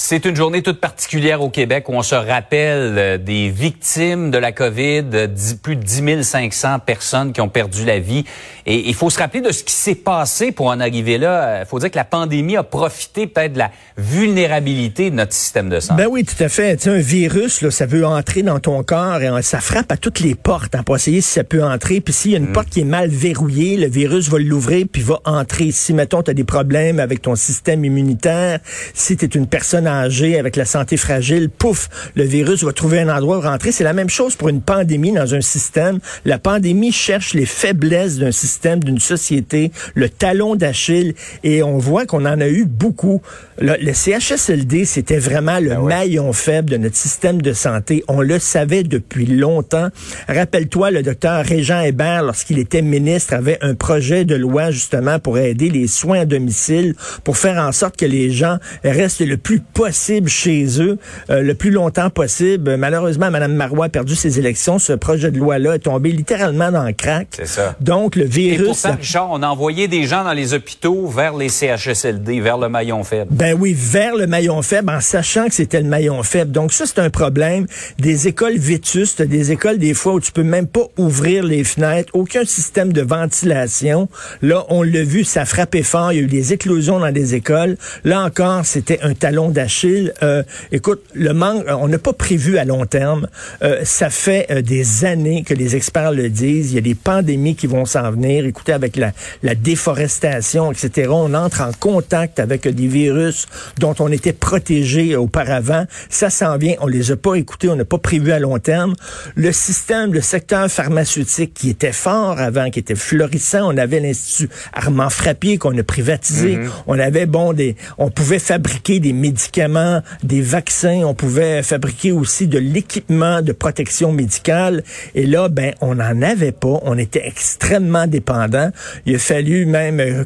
C'est une journée toute particulière au Québec où on se rappelle euh, des victimes de la COVID, plus de 10 500 personnes qui ont perdu la vie. Et il faut se rappeler de ce qui s'est passé pour en arriver là. Il faut dire que la pandémie a profité peut-être de la vulnérabilité de notre système de santé. Ben oui, tout à fait. Tu sais, un virus, là, ça veut entrer dans ton corps et ça frappe à toutes les portes hein, pour essayer si ça peut entrer. Puis s'il y a une mm. porte qui est mal verrouillée, le virus va l'ouvrir puis va entrer. Si, mettons, tu as des problèmes avec ton système immunitaire, si tu es une personne âgée avec la santé fragile, pouf, le virus va trouver un endroit où rentrer. C'est la même chose pour une pandémie dans un système. La pandémie cherche les faiblesses d'un système, d'une société, le talon d'Achille, et on voit qu'on en a eu beaucoup. Le, le CHSLD, c'était vraiment le ben maillon faible de notre système de santé. On le savait depuis longtemps. Rappelle-toi, le docteur Régent Hébert, lorsqu'il était ministre, avait un projet de loi justement pour aider les soins à domicile, pour faire en sorte que les gens restent le plus possible chez eux, euh, le plus longtemps possible. Malheureusement, Mme Marois a perdu ses élections. Ce projet de loi-là est tombé littéralement dans le crack. C'est ça. Donc, le virus... Et pour ça, Richard, on a envoyé des gens dans les hôpitaux vers les CHSLD, vers le maillon faible. Ben oui, vers le maillon faible, en sachant que c'était le maillon faible. Donc ça, c'est un problème. Des écoles vétustes, des écoles des fois où tu peux même pas ouvrir les fenêtres, aucun système de ventilation. Là, on l'a vu, ça frappait fort. Il y a eu des éclosions dans des écoles. Là encore, c'était un talon d'achat euh, écoute, le manque, euh, on n'a pas prévu à long terme. Euh, ça fait des années que les experts le disent. Il y a des pandémies qui vont s'en venir. Écoutez, avec la, la déforestation, etc., on entre en contact avec des virus dont on était protégé auparavant. Ça s'en vient. On les a pas écoutés. On n'a pas prévu à long terme. Le système, le secteur pharmaceutique qui était fort avant, qui était florissant. On avait l'Institut Armand Frappier qu'on a privatisé. Mm-hmm. On avait, bon, des, on pouvait fabriquer des médicaments des vaccins, on pouvait fabriquer aussi de l'équipement de protection médicale. Et là, ben, on n'en avait pas. On était extrêmement dépendant. Il a fallu même euh,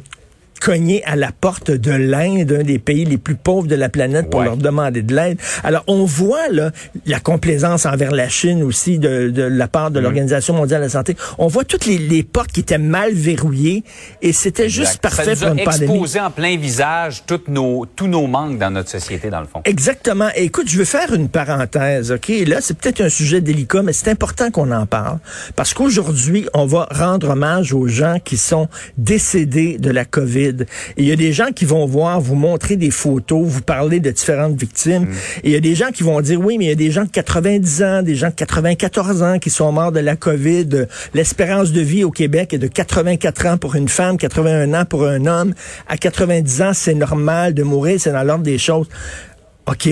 cogner à la porte de l'Inde, un des pays les plus pauvres de la planète, pour leur demander de l'aide. Alors, on voit là la complaisance envers la Chine aussi de, de la part de mm. l'Organisation mondiale de la santé. On voit toutes les, les portes qui étaient mal verrouillées et c'était juste parfait Ça nous pour une exposé en plein visage toutes nos, tous nos manques dans notre société, dans le fond. Exactement. Et écoute, je veux faire une parenthèse, OK? Là, c'est peut-être un sujet délicat, mais c'est important qu'on en parle. Parce qu'aujourd'hui, on va rendre hommage aux gens qui sont décédés de la COVID et il y a des gens qui vont voir, vous montrer des photos, vous parler de différentes victimes. Mm. Et il y a des gens qui vont dire, oui, mais il y a des gens de 90 ans, des gens de 94 ans qui sont morts de la COVID. L'espérance de vie au Québec est de 84 ans pour une femme, 81 ans pour un homme. À 90 ans, c'est normal de mourir, c'est dans l'ordre des choses. OK,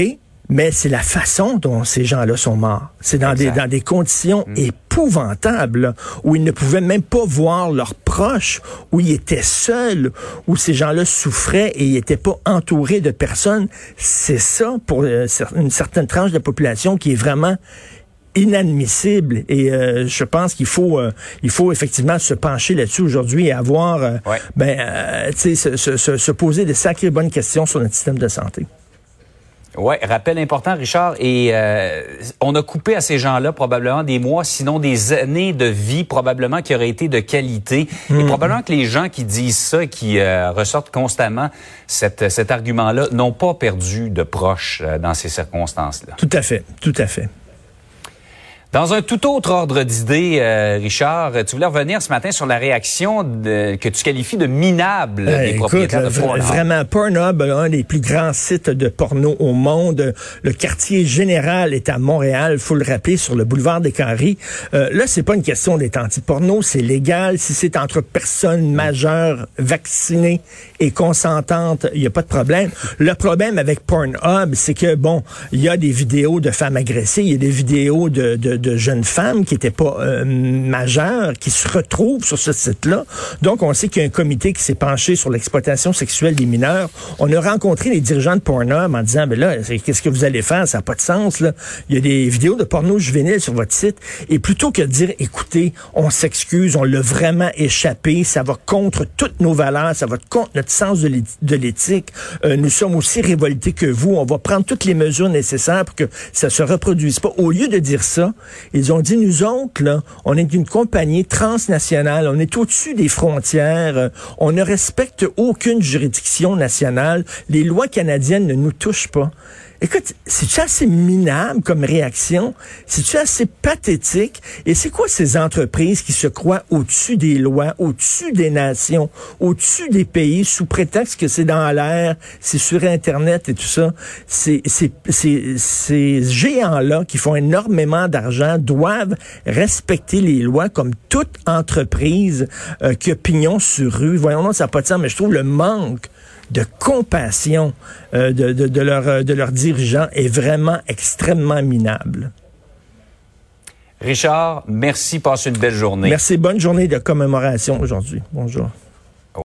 mais c'est la façon dont ces gens-là sont morts. C'est dans des, dans des conditions mm. épouvantables, où ils ne pouvaient même pas voir leurs proches, où ils étaient seuls, où ces gens-là souffraient et ils n'étaient pas entourés de personnes. C'est ça pour euh, une certaine tranche de la population qui est vraiment inadmissible et euh, je pense qu'il faut euh, il faut effectivement se pencher là-dessus aujourd'hui et avoir ben tu sais se, se, se, poser des sacrées bonnes questions sur notre système de santé. Oui, rappel important, Richard. Et euh, on a coupé à ces gens-là probablement des mois, sinon des années de vie, probablement qui auraient été de qualité. Et hmm. probablement que les gens qui disent ça, qui euh, ressortent constamment cette, cet argument-là, n'ont pas perdu de proches euh, dans ces circonstances-là. Tout à fait, tout à fait. Dans un tout autre ordre d'idée, euh, Richard, tu voulais revenir ce matin sur la réaction de, que tu qualifies de minable Euh, des écoute, propriétaires de Pornhub. Vraiment, Pornhub, un des plus grands sites de porno au monde. Le quartier général est à Montréal, faut le rappeler, sur le boulevard des Carrés. Euh, là, c'est pas une question d'être anti-porno, c'est légal. Si c'est entre personnes majeures, vaccinées et consentantes, il n'y a pas de problème. Le problème avec Pornhub, c'est que, bon, il y a des vidéos de femmes agressées, il y a des vidéos de, de, de jeunes femmes qui n'étaient pas euh, majeures, qui se retrouvent sur ce site-là. Donc, on sait qu'il y a un comité qui s'est penché sur l'exploitation sexuelle des mineurs. On a rencontré les dirigeants de Pornhub en disant, ben là, qu'est-ce que vous allez faire? Ça n'a pas de sens, là. Il y a des vidéos de porno juvénile sur votre site. Et plutôt que de dire, écoutez, on s'excuse, on l'a vraiment échappé, ça va contre toutes nos valeurs, ça va contre notre sens de l'éthique. Euh, nous sommes aussi révoltés que vous. On va prendre toutes les mesures nécessaires pour que ça se reproduise pas. Au lieu de dire ça, ils ont dit, nous autres, on est une compagnie transnationale, on est au-dessus des frontières, on ne respecte aucune juridiction nationale, les lois canadiennes ne nous touchent pas. Écoute, c'est-tu assez minable comme réaction? C'est-tu assez pathétique? Et c'est quoi ces entreprises qui se croient au-dessus des lois, au-dessus des nations, au-dessus des pays, sous prétexte que c'est dans l'air, c'est sur Internet et tout ça? C'est, ces géants-là qui font énormément d'argent doivent respecter les lois comme toute entreprise euh, qui a pignon sur rue. Voyons, non, ça n'a pas de sens, mais je trouve le manque de compassion euh, de, de, de, leur, de leurs dirigeants est vraiment extrêmement minable. Richard, merci, passe une belle journée. Merci, bonne journée de commémoration aujourd'hui. Bonjour.